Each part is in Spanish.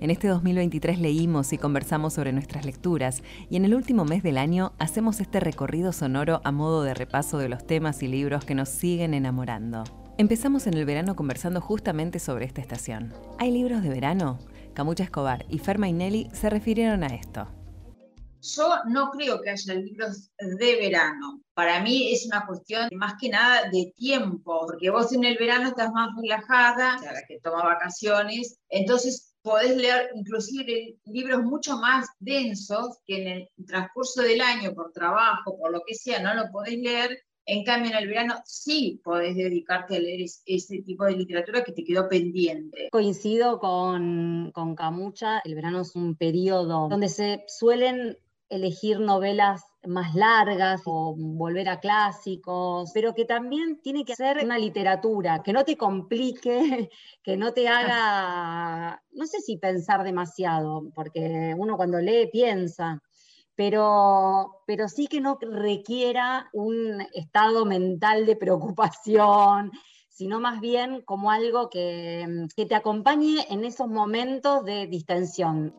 En este 2023 leímos y conversamos sobre nuestras lecturas y en el último mes del año hacemos este recorrido sonoro a modo de repaso de los temas y libros que nos siguen enamorando. Empezamos en el verano conversando justamente sobre esta estación. ¿Hay libros de verano? Camucha Escobar y Ferma Nelly se refirieron a esto. Yo no creo que haya libros de verano. Para mí es una cuestión más que nada de tiempo, porque vos en el verano estás más relajada, o sea, la que toma vacaciones, entonces podés leer inclusive libros mucho más densos que en el transcurso del año por trabajo, por lo que sea, no lo podés leer. En cambio, en el verano sí podés dedicarte a leer ese tipo de literatura que te quedó pendiente. Coincido con, con Camucha, el verano es un periodo donde se suelen elegir novelas más largas o volver a clásicos, pero que también tiene que ser una literatura que no te complique, que no te haga, no sé si pensar demasiado, porque uno cuando lee piensa, pero, pero sí que no requiera un estado mental de preocupación, sino más bien como algo que, que te acompañe en esos momentos de distensión.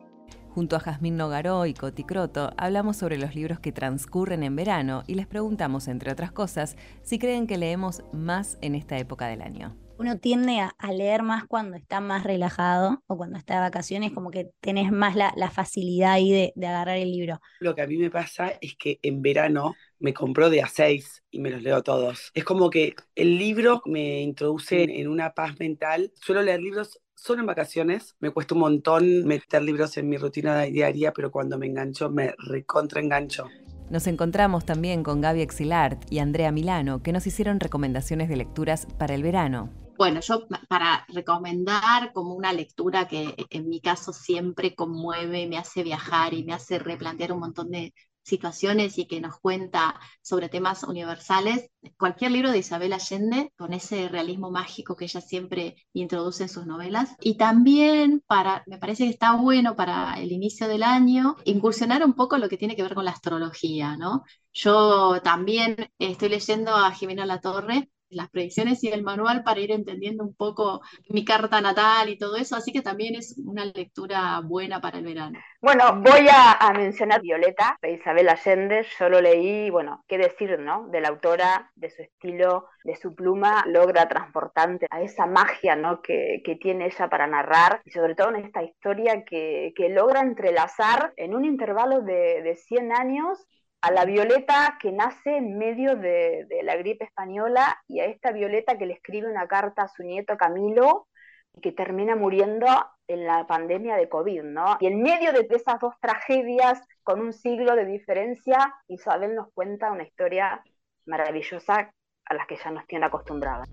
Junto a Jazmín Nogaró y Coti Croto, hablamos sobre los libros que transcurren en verano y les preguntamos, entre otras cosas, si creen que leemos más en esta época del año uno tiende a, leer más cuando está más relajado o cuando está de vacaciones, como que tenés más la, facilidad ahí de, agarrar el libro. Lo que a mí me pasa es que en verano me compro de a seis y me los leo todos. Es como que el libro me introduce en una paz mental. Suelo leer libros solo en vacaciones. Me cuesta un montón meter libros en mi rutina diaria, pero cuando me engancho, me recontra engancho. Nos encontramos también con Gaby Exilart y Andrea Milano, que nos hicieron recomendaciones de lecturas para el verano. Bueno, yo para recomendar como una lectura que en mi caso siempre conmueve, me hace viajar y me hace replantear un montón de, situaciones y que nos cuenta sobre temas universales, cualquier libro de Isabel Allende, con ese realismo mágico que ella siempre introduce en sus novelas. Y también para, me parece que está bueno para el inicio del año, incursionar un poco lo que tiene que ver con la astrología, ¿no? Yo también estoy leyendo a Jimena Latorre, las predicciones y el manual para ir entendiendo un poco mi carta natal y todo eso, así que también es una lectura buena para el verano. Bueno, voy a, mencionar Violeta de Isabel Allende, yo lo leí, bueno, qué decir, ¿no? De la autora, de su estilo, de su pluma, logra transportante a esa magia, ¿no? Que, tiene ella para narrar, y sobre todo en esta historia que, logra entrelazar en un intervalo de, de 100 años a la Violeta que nace en medio de, la gripe española y a esta Violeta que le escribe una carta a su nieto Camilo y que termina muriendo en la pandemia de COVID, ¿no? Y en medio de esas dos tragedias, con un siglo de diferencia, Isabel nos cuenta una historia maravillosa a la que ya nos tiene acostumbradas.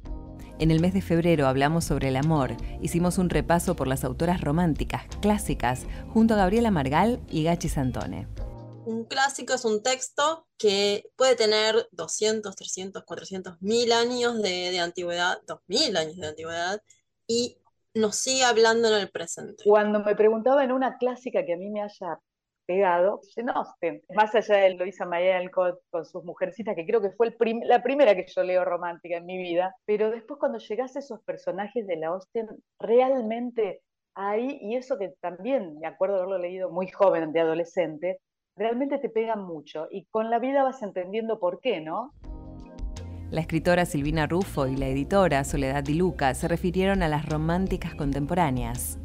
En el mes de febrero hablamos sobre el amor. Hicimos un repaso por las autoras románticas clásicas junto a Gabriela Margal y Gachi Santone un clásico es un texto que puede tener 200, 300, 400, mil años de, antigüedad, 2000 años de antigüedad, y nos sigue hablando en el presente. Cuando me preguntaba en una clásica que a mí me haya pegado, no, más allá de Luisa Mayel con, con sus mujercitas, que creo que fue la primera que yo leo romántica en mi vida, pero después cuando llegas a esos personajes de la Austen, realmente hay, y eso que también me acuerdo haberlo leído muy joven, de adolescente, realmente te pegan mucho y con la vida vas entendiendo por qué, ¿no? La escritora Silvina Rufo y la editora Soledad Di Luca se refirieron a las románticas contemporáneas.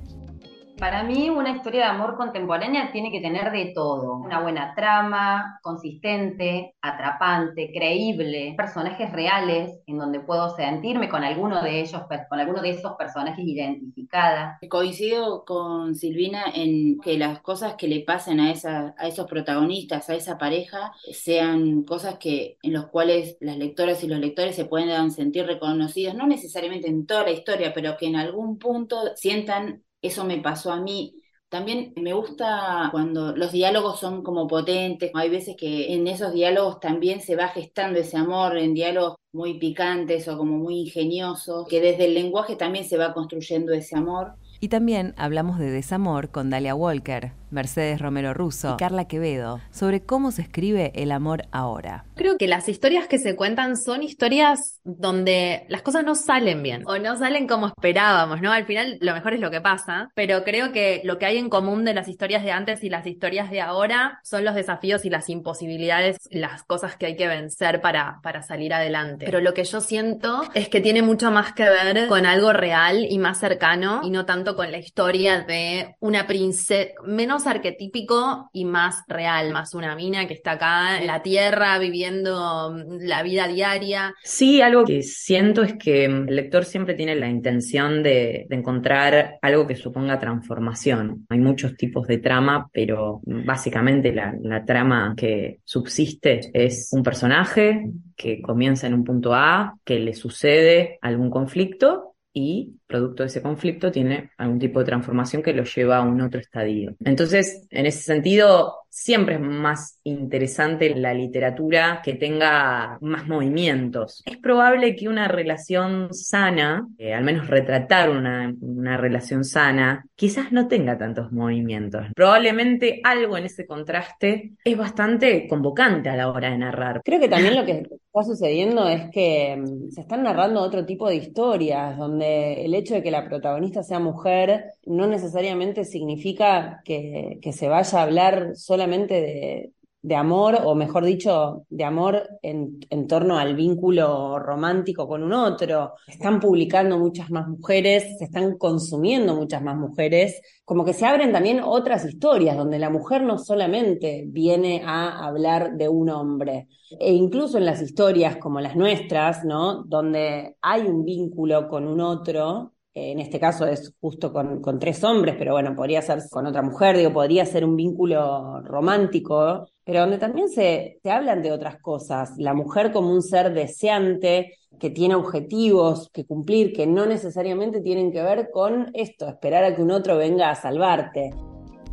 Para mí una historia de amor contemporánea tiene que tener de todo. Una buena trama, consistente, atrapante, creíble, personajes reales en donde puedo sentirme con alguno de ellos, con alguno de esos personajes identificada. Coincido con Silvina en que las cosas que le pasen a, esa, a esos protagonistas, a esa pareja, sean cosas que en los cuales las lectoras y los lectores se puedan sentir reconocidos, no necesariamente en toda la historia, pero que en algún punto sientan eso me pasó a mí, También me gusta cuando los diálogos son como potentes, hay veces que en esos diálogos también se va gestando ese amor, en diálogos muy picantes o como muy ingeniosos, que desde el lenguaje también se va construyendo ese amor. Y también hablamos de desamor con Dalia Walker, Mercedes Romero Russo y Carla Quevedo sobre cómo se escribe el amor ahora. Creo que las historias que se cuentan son historias donde las cosas no salen bien o no salen como esperábamos, ¿no? Al final lo mejor es lo que pasa, pero creo que lo que hay en común de las historias de antes y las historias de ahora son los desafíos y las imposibilidades, las cosas que hay que vencer para, para salir adelante. Pero lo que yo siento es que tiene mucho más que ver con algo real y más cercano y no tanto con la historia de una princesa, menos arquetípico y más real, más una mina que está acá en la tierra viviendo mm, la vida diaria. Sí, algo que siento es que el lector siempre tiene la intención de, encontrar algo que suponga transformación. Hay muchos tipos de trama, pero básicamente la, la trama que subsiste es un personaje que comienza en un punto A, que le sucede algún conflicto y producto de ese conflicto tiene algún tipo de transformación que lo lleva a un otro estadio. Entonces, en ese sentido, siempre es más interesante la literatura que tenga más movimientos. Es probable que una relación sana, eh, al menos retratar una, una relación sana, quizás no tenga tantos movimientos. Probablemente algo en ese contraste es bastante convocante a la hora de narrar. Creo que también lo que está sucediendo es que mm, se están narrando otro tipo de historias, donde el hecho de que la protagonista sea mujer no necesariamente significa que, se vaya a hablar solamente de, amor, o mejor dicho, de amor en, en, torno al vínculo romántico con un otro. Están publicando muchas más mujeres, se están consumiendo muchas más mujeres, como que se abren también otras historias donde la mujer no solamente viene a hablar de un hombre, e incluso en las historias como las nuestras, ¿no? Donde hay un vínculo con un otro, en este caso es justo con, tres hombres, pero bueno, podría ser con otra mujer, digo, podría ser un vínculo romántico, pero donde también se, se hablan de otras cosas, la mujer como un ser deseante, que tiene objetivos que cumplir, que no necesariamente tienen que ver con esto, esperar a que un otro venga a salvarte.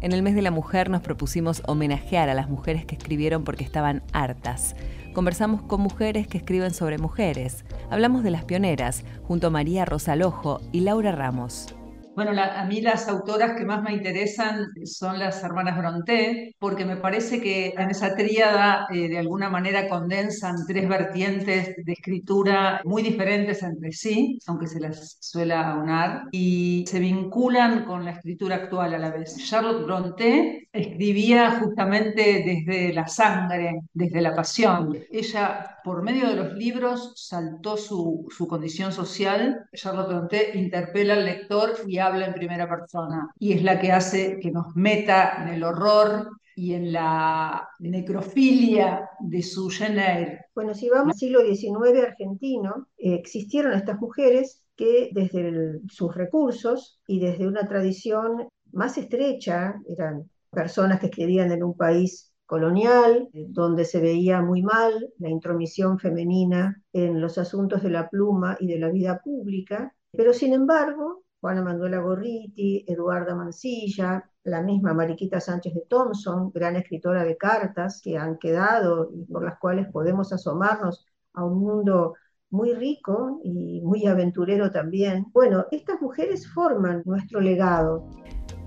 En el mes de la mujer nos propusimos homenajear a las mujeres que escribieron porque estaban hartas conversamos con mujeres que escriben sobre mujeres. Hablamos de las pioneras, junto a María Rosa Lojo y Laura Ramos. Bueno, a mí las autoras que más me interesan son las hermanas Bronté, porque me parece que en esa tríada eh, de alguna manera condensan tres vertientes de escritura muy diferentes entre sí, aunque se las suela aunar, y se vinculan con la escritura actual a la vez. Charlotte Bronté escribía justamente desde la sangre, desde la pasión. Ella, por medio de los libros, saltó su, su condición social. Charlotte Bronté interpela al lector y habla en primera persona y es la que hace que nos meta en el horror y en la necrofilia de su género. Bueno, si vamos al siglo XIX argentino, eh, existieron estas mujeres que desde sus recursos y desde una tradición más estrecha, eran personas que escribían en un país colonial, eh, donde se veía muy mal la intromisión femenina en los asuntos de la pluma y de la vida pública, pero sin embargo Juana Manuela Gorriti, Eduarda Mancilla, la misma Mariquita Sánchez de Thompson, gran escritora de cartas que han quedado y por las cuales podemos asomarnos a un mundo muy rico y muy aventurero también. Bueno, estas mujeres forman nuestro legado.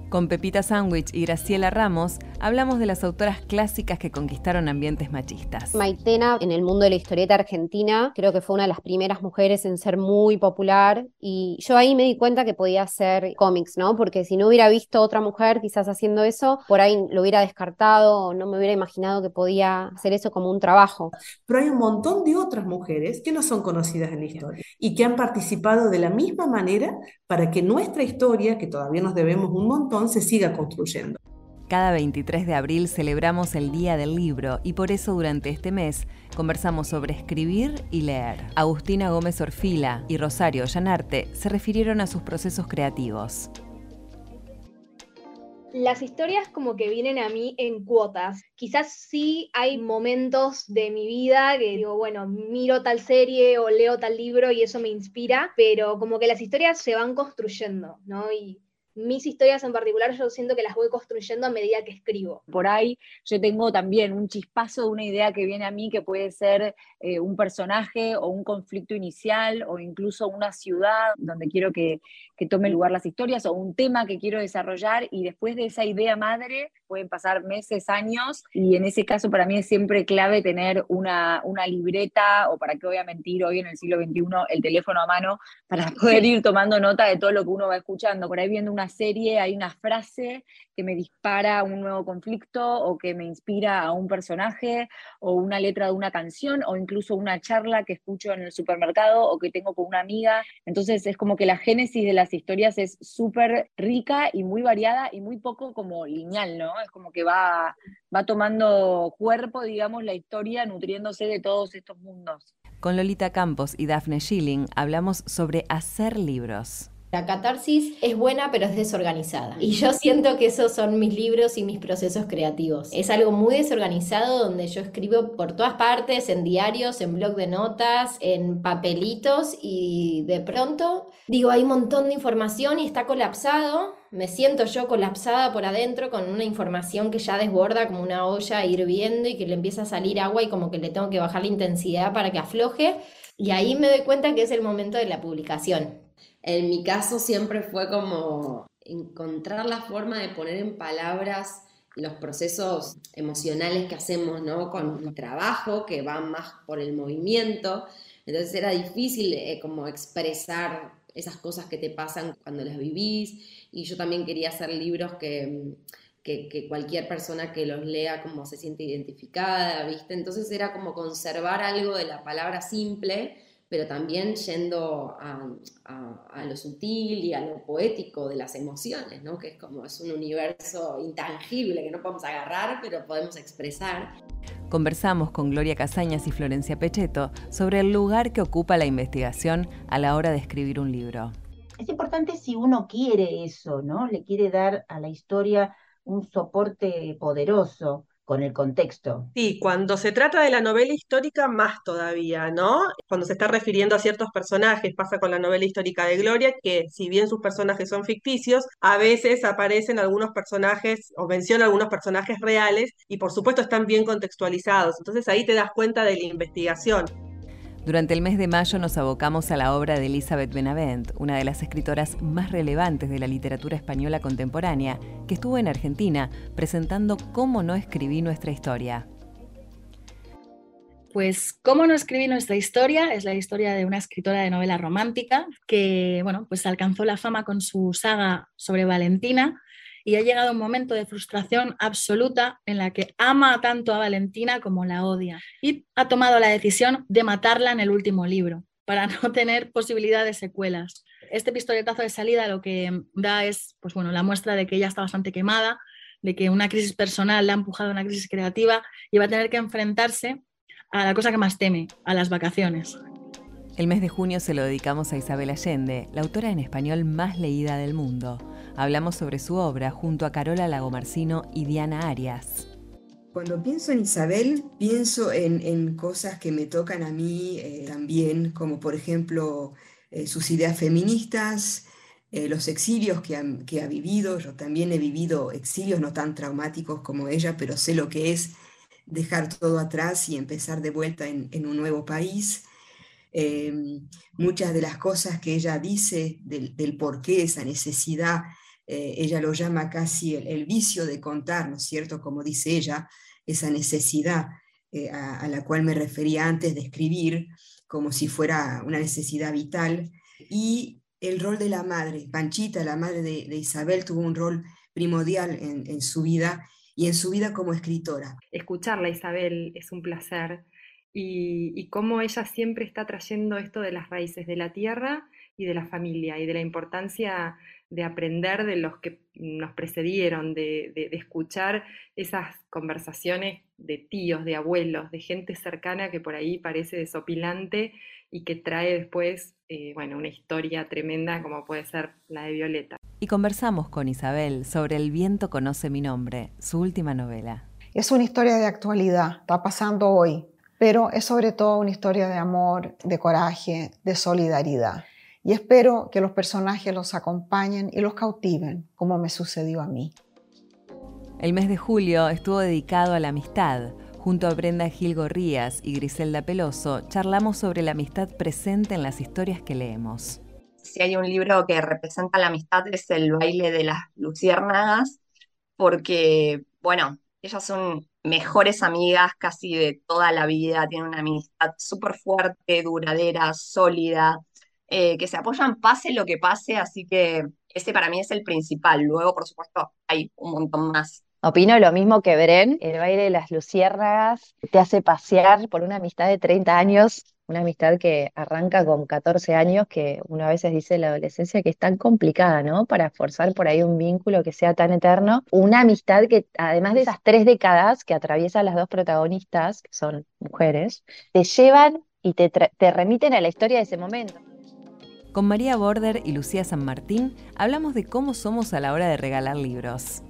Con Pepita Sandwich y Graciela Ramos hablamos de las autoras clásicas que conquistaron ambientes machistas. Maitena, en el mundo de la historieta argentina, creo que fue una de las primeras mujeres en ser muy popular y yo ahí me di cuenta que podía hacer cómics, ¿no? Porque si no hubiera visto otra mujer quizás haciendo eso, por ahí lo hubiera descartado o no me hubiera imaginado que podía hacer eso como un trabajo. Pero hay un montón de otras mujeres que no son conocidas en la historia y que han participado de la misma manera para que nuestra historia, que todavía nos debemos un montón, se siga construyendo. Cada 23 de abril celebramos el Día del Libro y por eso durante este mes conversamos sobre escribir y leer. Agustina Gómez Orfila y Rosario Llanarte se refirieron a sus procesos creativos. Las historias como que vienen a mí en cuotas. Quizás sí hay momentos de mi vida que digo, bueno, miro tal serie o leo tal libro y eso me inspira, pero como que las historias se van construyendo, ¿no? Y mis historias en particular yo siento que las voy construyendo a medida que escribo. Por ahí yo tengo también un chispazo de una idea que viene a mí que puede ser eh, un personaje o un conflicto inicial o incluso una ciudad donde quiero que, que tome lugar las historias o un tema que quiero desarrollar y después de esa idea madre pueden pasar meses, años y en ese caso para mí es siempre clave tener una, una libreta o para qué voy a mentir hoy en el siglo XXI el teléfono a mano para poder ir tomando nota de todo lo que uno va escuchando. Por ahí viendo una serie hay una frase que me dispara un nuevo conflicto o que me inspira a un personaje o una letra de una canción o incluso una charla que escucho en el supermercado o que tengo con una amiga. Entonces es como que la génesis de las historias es súper rica y muy variada y muy poco como lineal, ¿no? Es como que va, va tomando cuerpo, digamos, la historia, nutriéndose de todos estos mundos. Con Lolita Campos y Daphne Schilling hablamos sobre hacer libros. La catarsis es buena pero es desorganizada. Y yo siento que esos son mis libros y mis procesos creativos. Es algo muy desorganizado donde yo escribo por todas partes, en diarios, en blog de notas, en papelitos y de pronto digo, hay un montón de información y está colapsado. Me siento yo colapsada por adentro con una información que ya desborda como una olla hirviendo y que le empieza a salir agua y como que le tengo que bajar la intensidad para que afloje. Y ahí me doy cuenta que es el momento de la publicación en mi caso siempre fue como encontrar la forma de poner en palabras los procesos emocionales que hacemos, ¿no? Con el trabajo, que van más por el movimiento. Entonces era difícil eh, como expresar esas cosas que te pasan cuando las vivís. Y yo también quería hacer libros que, que, que, cualquier persona que los lea como se siente identificada, ¿viste? Entonces era como conservar algo de la palabra simple, pero también yendo a, lo sutil y a lo poético de las emociones, ¿no? que es como es un universo intangible que no podemos agarrar, pero podemos expresar. Conversamos con Gloria Casañas y Florencia Pechetto sobre el lugar que ocupa la investigación a la hora de escribir un libro. Es importante si uno quiere eso, ¿no? Le quiere dar a la historia un soporte poderoso con el contexto. Sí, cuando se trata de la novela histórica, más todavía, ¿no? Cuando se está refiriendo a ciertos personajes, pasa con la novela histórica de Gloria, que si bien sus personajes son ficticios, a veces aparecen algunos personajes o menciona algunos personajes reales y por supuesto están bien contextualizados. Entonces ahí te das cuenta de la investigación. Durante el mes de mayo nos abocamos a la obra de Elizabeth Benavent, una de las escritoras más relevantes de la literatura española contemporánea, que estuvo en Argentina presentando Cómo no escribí nuestra historia. Pues Cómo no escribí nuestra historia es la historia de una escritora de novela romántica que, bueno, pues alcanzó la fama con su saga sobre Valentina, y ha llegado un momento de frustración absoluta en la que ama tanto a Valentina como la odia y ha tomado la decisión de matarla en el último libro para no tener posibilidad de secuelas. Este pistoletazo de salida lo que da es pues bueno, la muestra de que ella está bastante quemada, de que una crisis personal la ha empujado a una crisis creativa y va a tener que enfrentarse a la cosa que más teme, a las vacaciones. El mes de junio se lo dedicamos a Isabel Allende, la autora en español más leída del mundo. Hablamos sobre su obra junto a Carola Lagomarcino y Diana Arias. Cuando pienso en Isabel, pienso en, cosas que me tocan a mí eh, también, como por ejemplo eh, sus ideas feministas, eh, los exilios que ha, vivido. Yo también he vivido exilios no tan traumáticos como ella, pero sé lo que es dejar todo atrás y empezar de vuelta en, un nuevo país. Muchas de las cosas que ella dice del, del por qué esa necesidad eh, ella lo llama casi el, vicio de contar, ¿no es cierto? Como dice ella, esa necesidad eh, a, la cual me refería antes de escribir, como si fuera una necesidad vital, y el rol de la madre. Panchita, la madre de, Isabel, tuvo un rol primordial en, su vida y en su vida como escritora. Escucharla, Isabel, es un placer. Y, y cómo ella siempre está trayendo esto de las raíces de la tierra y de la familia y de la importancia de aprender de los que nos precedieron, de, escuchar esas conversaciones de tíos, de abuelos, de gente cercana que por ahí parece desopilante y que trae después, eh, bueno, una historia tremenda como puede ser la de Violeta. Y conversamos con Isabel sobre El viento conoce mi nombre, su última novela. Es una historia de actualidad, está pasando hoy, pero es sobre todo una historia de amor, de coraje, de solidaridad. y espero que los personajes los acompañen y los cautiven, como me sucedió a mí. El mes de julio estuvo dedicado a la amistad. Junto a Brenda Gil Gorrías y Griselda Peloso, charlamos sobre la amistad presente en las historias que leemos. Si hay un libro que representa la amistad es El baile de las luciérnagas, porque, bueno, ellas son mejores amigas casi de toda la vida, tienen una amistad súper fuerte, duradera, sólida, eh, que se apoyan pase lo que pase, así que ese para mí es el principal. Luego, por supuesto, hay un montón más. Opino lo mismo que Bren, el baile de las luciérnagas te hace pasear por una amistad de 30 años, una amistad que arranca con 14 años, que una veces dice la adolescencia que es tan complicada, ¿no? Para forzar por ahí un vínculo que sea tan eterno. Una amistad que, además de esas tres décadas que atraviesan las dos protagonistas, que son mujeres, te llevan y te, te remiten a la historia de ese momento. Con María Border y Lucía San Martín hablamos de cómo somos a la hora de regalar libros.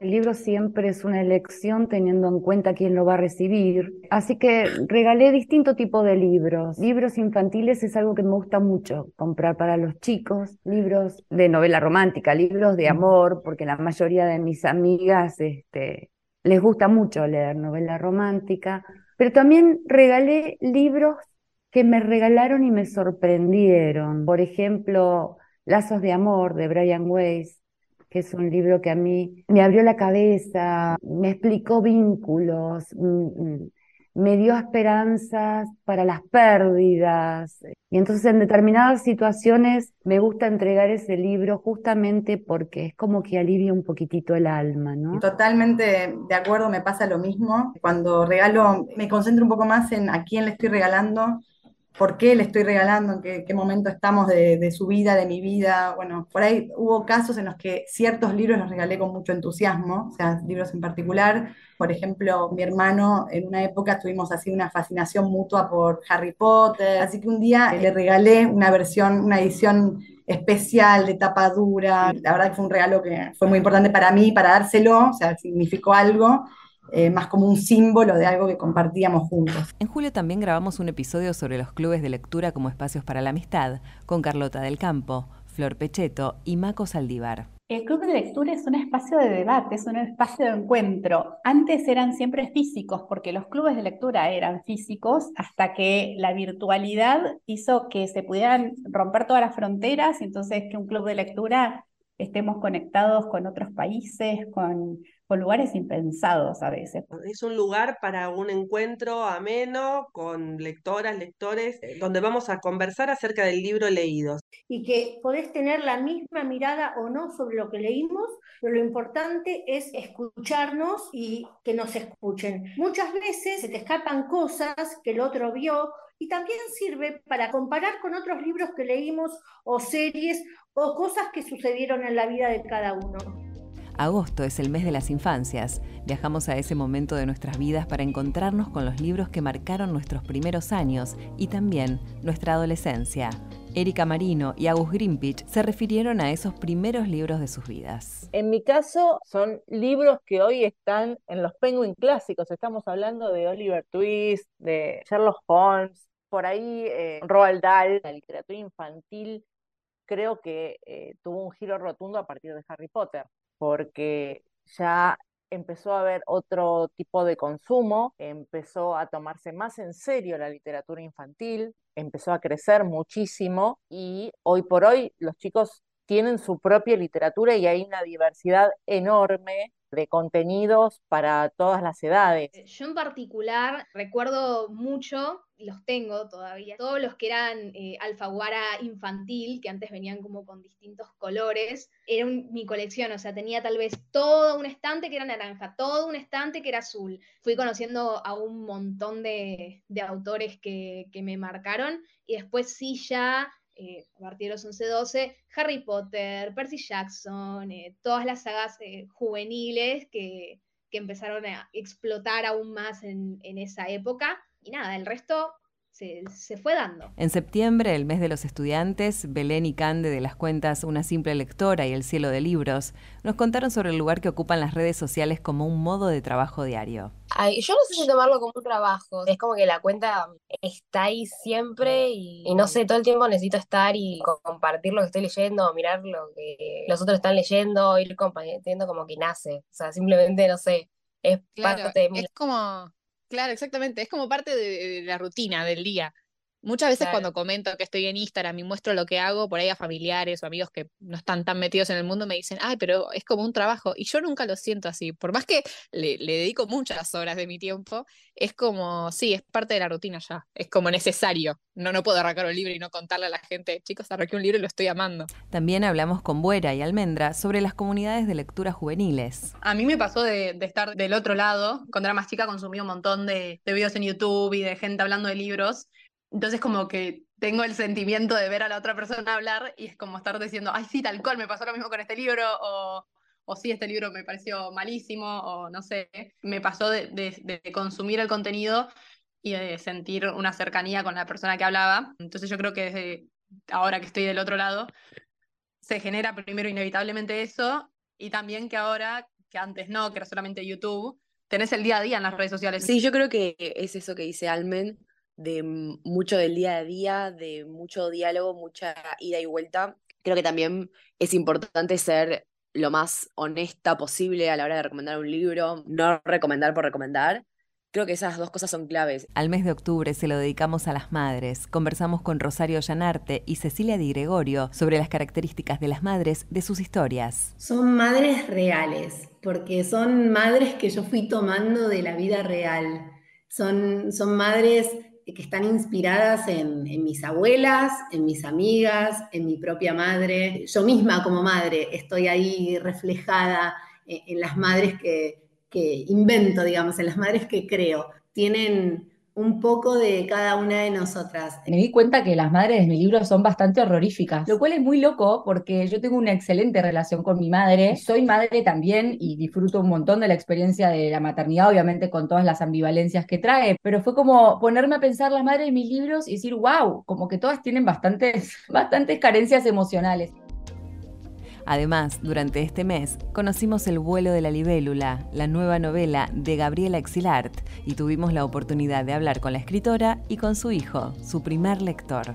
El libro siempre es una elección teniendo en cuenta quién lo va a recibir. Así que regalé distinto tipo de libros. Libros infantiles es algo que me gusta mucho comprar para los chicos. Libros de novela romántica, libros de amor, porque la mayoría de mis amigas este, les gusta mucho leer novela romántica. Pero también regalé libros que me regalaron y me sorprendieron. Por ejemplo, Lazos de Amor de Brian Weiss que es un libro que a mí me abrió la cabeza, me explicó vínculos, mm, mm, me dio esperanzas para las pérdidas. Y entonces en determinadas situaciones me gusta entregar ese libro justamente porque es como que alivia un poquitito el alma, ¿no? Totalmente de acuerdo, me pasa lo mismo. Cuando regalo, me concentro un poco más en a quién le estoy regalando por qué le estoy regalando, en qué, momento estamos de, su vida, de mi vida. Bueno, por ahí hubo casos en los que ciertos libros los regalé con mucho entusiasmo, o sea, libros en particular. Por ejemplo, mi hermano en una época tuvimos así una fascinación mutua por Harry Potter, así que un día le regalé una versión, una edición especial de tapa dura. La verdad que fue un regalo que fue muy importante para mí, para dárselo, o sea, significó algo. Eh, más como un símbolo de algo que compartíamos juntos. En julio también grabamos un episodio sobre los clubes de lectura como espacios para la amistad, con Carlota del Campo, Flor Pecheto y Maco Saldívar. El club de lectura es un espacio de debate, es un espacio de encuentro. Antes eran siempre físicos, porque los clubes de lectura eran físicos, hasta que la virtualidad hizo que se pudieran romper todas las fronteras, y entonces que un club de lectura estemos conectados con otros países, con con lugares impensados a veces. Es un lugar para un encuentro ameno con lectoras, lectores, eh, donde vamos a conversar acerca del libro leído. Y que podés tener la misma mirada o no sobre lo que leímos, pero lo importante es escucharnos y que nos escuchen. Muchas veces se te escapan cosas que el otro vio y también sirve para comparar con otros libros que leímos o series o cosas que sucedieron en la vida de cada uno. Agosto es el mes de las infancias. Viajamos a ese momento de nuestras vidas para encontrarnos con los libros que marcaron nuestros primeros años y también nuestra adolescencia. Erika Marino y Agus Grimpich se refirieron a esos primeros libros de sus vidas. En mi caso, son libros que hoy están en los Penguin clásicos. Estamos hablando de Oliver Twist, de Sherlock Holmes, por ahí eh, Roald Dahl, la literatura infantil creo que eh, tuvo un giro rotundo a partir de Harry Potter porque ya empezó a haber otro tipo de consumo, empezó a tomarse más en serio la literatura infantil, empezó a crecer muchísimo y hoy por hoy los chicos tienen su propia literatura y hay una diversidad enorme de contenidos para todas las edades. Yo en particular recuerdo mucho, los tengo todavía, todos los que eran eh, alfaguara infantil, que antes venían como con distintos colores, era mi colección, o sea, tenía tal vez todo un estante que era naranja, todo un estante que era azul. Fui conociendo a un montón de, autores que, que me marcaron y después sí ya eh, a partir de los 11-12, Harry Potter, Percy Jackson, eh, todas las sagas eh, juveniles que, empezaron a explotar aún más en, esa época. Y nada, el resto se, se, fue dando. En septiembre, el mes de los estudiantes, Belén y Cande de las cuentas Una simple lectora y El cielo de libros nos contaron sobre el lugar que ocupan las redes sociales como un modo de trabajo diario. Ay, yo no sé si tomarlo como un trabajo, es como que la cuenta está ahí siempre y, y no sé, todo el tiempo necesito estar y co- compartir lo que estoy leyendo, mirar lo que los otros están leyendo, ir compartiendo como que nace, o sea, simplemente, no sé, es Claro, parte de mi... es como, claro, exactamente, es como parte de, de la rutina del día. Muchas veces Claro. cuando comento que estoy en Instagram y muestro lo que hago, por ahí a familiares o amigos que no están tan metidos en el mundo me dicen, ay, pero es como un trabajo. Y yo nunca lo siento así. Por más que le, le dedico muchas horas de mi tiempo, es como, sí, es parte de la rutina ya. Es como necesario. No, no puedo arrancar un libro y no contarle a la gente, chicos, arranqué un libro y lo estoy amando. También hablamos con Buera y Almendra sobre las comunidades de lectura juveniles. A mí me pasó de, de estar del otro lado. Cuando era más chica consumí un montón de, de videos en YouTube y de gente hablando de libros. Entonces como que tengo el sentimiento de ver a la otra persona hablar y es como estar diciendo, ay, sí, tal cual, me pasó lo mismo con este libro, o, o sí, este libro me pareció malísimo, o no sé. Me pasó de, de- de consumir el contenido y de sentir una cercanía con la persona que hablaba. Entonces yo creo que desde ahora que estoy del otro lado, se genera primero inevitablemente eso y también que ahora, que antes no, que era solamente YouTube, tenés el día a día en las redes sociales. Sí, yo creo que es eso que dice Almen, de mucho del día a día, de mucho diálogo, mucha ida y vuelta. Creo que también es importante ser lo más honesta posible a la hora de recomendar un libro, no recomendar por recomendar. Creo que esas dos cosas son claves. Al mes de octubre se lo dedicamos a las madres. Conversamos con Rosario Llanarte y Cecilia Di Gregorio sobre las características de las madres de sus historias. Son madres reales, porque son madres que yo fui tomando de la vida real. Son, son madres que están inspiradas en, mis abuelas, en mis amigas, en mi propia madre. Yo misma como madre estoy ahí reflejada en, en las madres que, que invento, digamos, en las madres que creo. Tienen un poco de cada una de nosotras. Me di cuenta que las madres de mi libro son bastante horroríficas, lo cual es muy loco porque yo tengo una excelente relación con mi madre, soy madre también y disfruto un montón de la experiencia de la maternidad, obviamente con todas las ambivalencias que trae, pero fue como ponerme a pensar las madres de mis libros y decir, wow, como que todas tienen bastantes, bastantes carencias emocionales. Además, durante este mes conocimos El vuelo de la libélula, la nueva novela de Gabriela Exilart, y tuvimos la oportunidad de hablar con la escritora y con su hijo, su primer lector.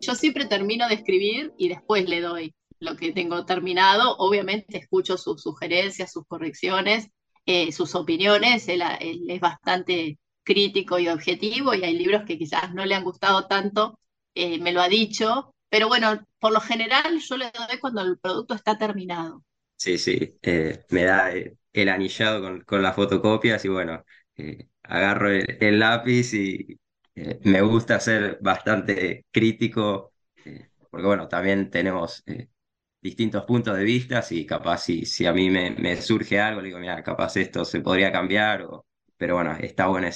Yo siempre termino de escribir y después le doy lo que tengo terminado. Obviamente escucho sus sugerencias, sus correcciones, eh, sus opiniones. Él, es bastante crítico y objetivo y hay libros que quizás no le han gustado tanto, eh, me lo ha dicho. Pero bueno, por lo general yo le doy cuando el producto está terminado. Sí, sí, eh, me da eh, el anillado con, con las fotocopias y bueno, eh, agarro el, lápiz y me gusta ser bastante crítico, porque bueno, también tenemos distintos puntos de vista y capaz si, si a mí me, surge algo, le digo, mira, capaz esto se podría cambiar, o, pero bueno, está buena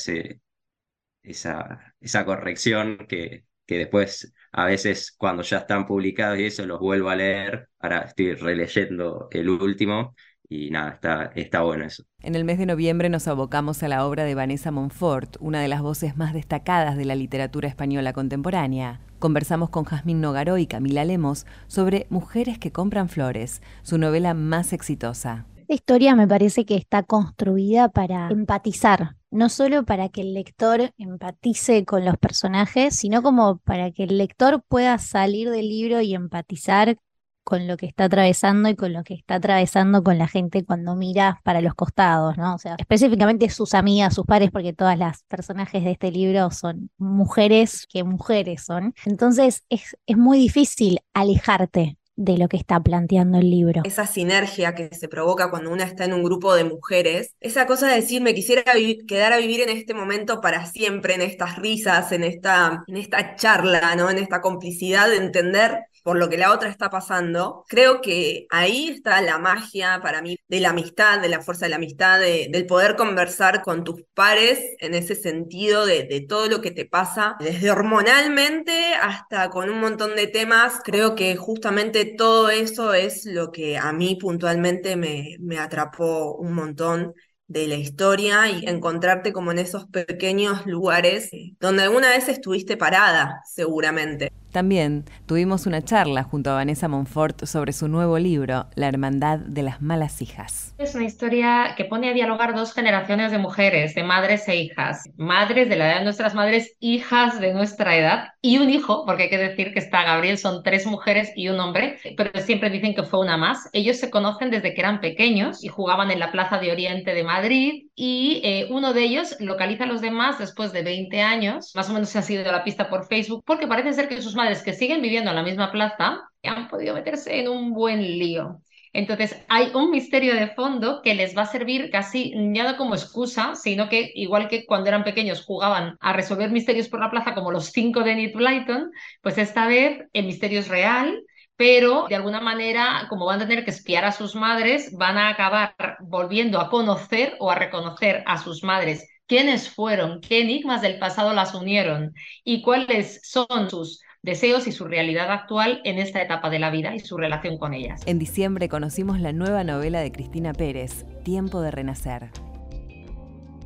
esa, esa corrección que, que después a veces cuando ya están publicados y eso los vuelvo a leer, ahora estoy releyendo el último y nada, está, está bueno eso. En el mes de noviembre nos abocamos a la obra de Vanessa Monfort, una de las voces más destacadas de la literatura española contemporánea. Conversamos con Jazmín Nogaró y Camila Lemos sobre Mujeres que compran flores, su novela más exitosa. Esta historia me parece que está construida para empatizar, no solo para que el lector empatice con los personajes, sino como para que el lector pueda salir del libro y empatizar con lo que está atravesando y con lo que está atravesando con la gente cuando mira para los costados, ¿no? O sea, específicamente sus amigas, sus pares, porque todas las personajes de este libro son mujeres que mujeres son. Entonces es, es muy difícil alejarte de lo que está planteando el libro. Esa sinergia que se provoca cuando una está en un grupo de mujeres, esa cosa de decir, me quisiera quedar a vivir en este momento para siempre, en estas risas, en esta, en esta charla, ¿no? En esta complicidad de entender por lo que la otra está pasando, creo que ahí está la magia para mí de la amistad, de la fuerza de la amistad, de, del poder conversar con tus pares en ese sentido de, de, todo lo que te pasa, desde hormonalmente hasta con un montón de temas. Creo que justamente todo eso es lo que a mí puntualmente me, me atrapó un montón de la historia y encontrarte como en esos pequeños lugares donde alguna vez estuviste parada, seguramente. También tuvimos una charla junto a Vanessa Monfort sobre su nuevo libro, La Hermandad de las Malas Hijas. Es una historia que pone a dialogar dos generaciones de mujeres, de madres e hijas. Madres de la edad de nuestras madres, hijas de nuestra edad y un hijo, porque hay que decir que está Gabriel, son tres mujeres y un hombre, pero siempre dicen que fue una más. Ellos se conocen desde que eran pequeños y jugaban en la Plaza de Oriente de Madrid y eh, uno de ellos localiza a los demás después de 20 años, más o menos se ha sido la pista por Facebook, porque parece ser que sus madres que siguen viviendo en la misma plaza han podido meterse en un buen lío. Entonces, hay un misterio de fondo que les va a servir casi ya no como excusa, sino que igual que cuando eran pequeños jugaban a resolver misterios por la plaza como los cinco de Enid Blyton, pues esta vez el misterio es real, pero de alguna manera, como van a tener que espiar a sus madres, van a acabar volviendo a conocer o a reconocer a sus madres quiénes fueron, qué enigmas del pasado las unieron y cuáles son sus deseos y su realidad actual en esta etapa de la vida y su relación con ellas. En diciembre conocimos la nueva novela de Cristina Pérez, Tiempo de Renacer.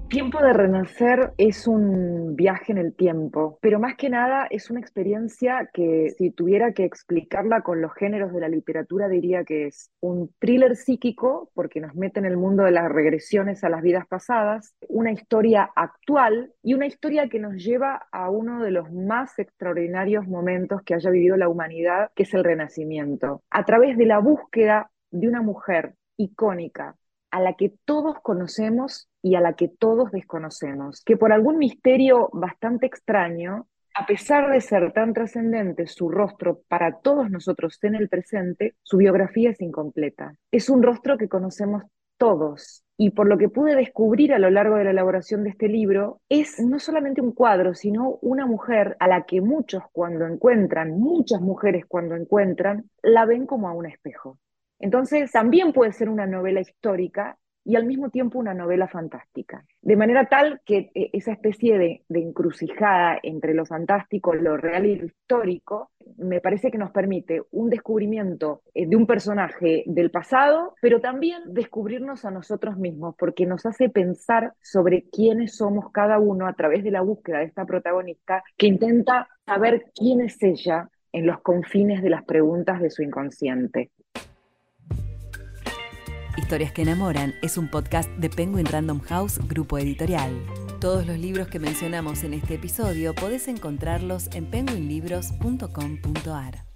Tiempo de Renacer es un viaje en el tiempo, pero más que nada es una experiencia que si tuviera que explicarla con los géneros de la literatura diría que es un thriller psíquico porque nos mete en el mundo de las regresiones a las vidas pasadas, una historia actual y una historia que nos lleva a uno de los más extraordinarios momentos que haya vivido la humanidad, que es el Renacimiento, a través de la búsqueda de una mujer icónica a la que todos conocemos y a la que todos desconocemos, que por algún misterio bastante extraño, a pesar de ser tan trascendente su rostro para todos nosotros en el presente, su biografía es incompleta. Es un rostro que conocemos todos. Y por lo que pude descubrir a lo largo de la elaboración de este libro, es no solamente un cuadro, sino una mujer a la que muchos cuando encuentran, muchas mujeres cuando encuentran, la ven como a un espejo. Entonces, también puede ser una novela histórica y al mismo tiempo una novela fantástica. De manera tal que eh, esa especie de, encrucijada entre lo fantástico, lo real y lo histórico, me parece que nos permite un descubrimiento eh, de un personaje del pasado, pero también descubrirnos a nosotros mismos, porque nos hace pensar sobre quiénes somos cada uno a través de la búsqueda de esta protagonista que intenta saber quién es ella en los confines de las preguntas de su inconsciente. Historias que enamoran es un podcast de Penguin Random House, grupo editorial. Todos los libros que mencionamos en este episodio podés encontrarlos en penguinlibros.com.ar.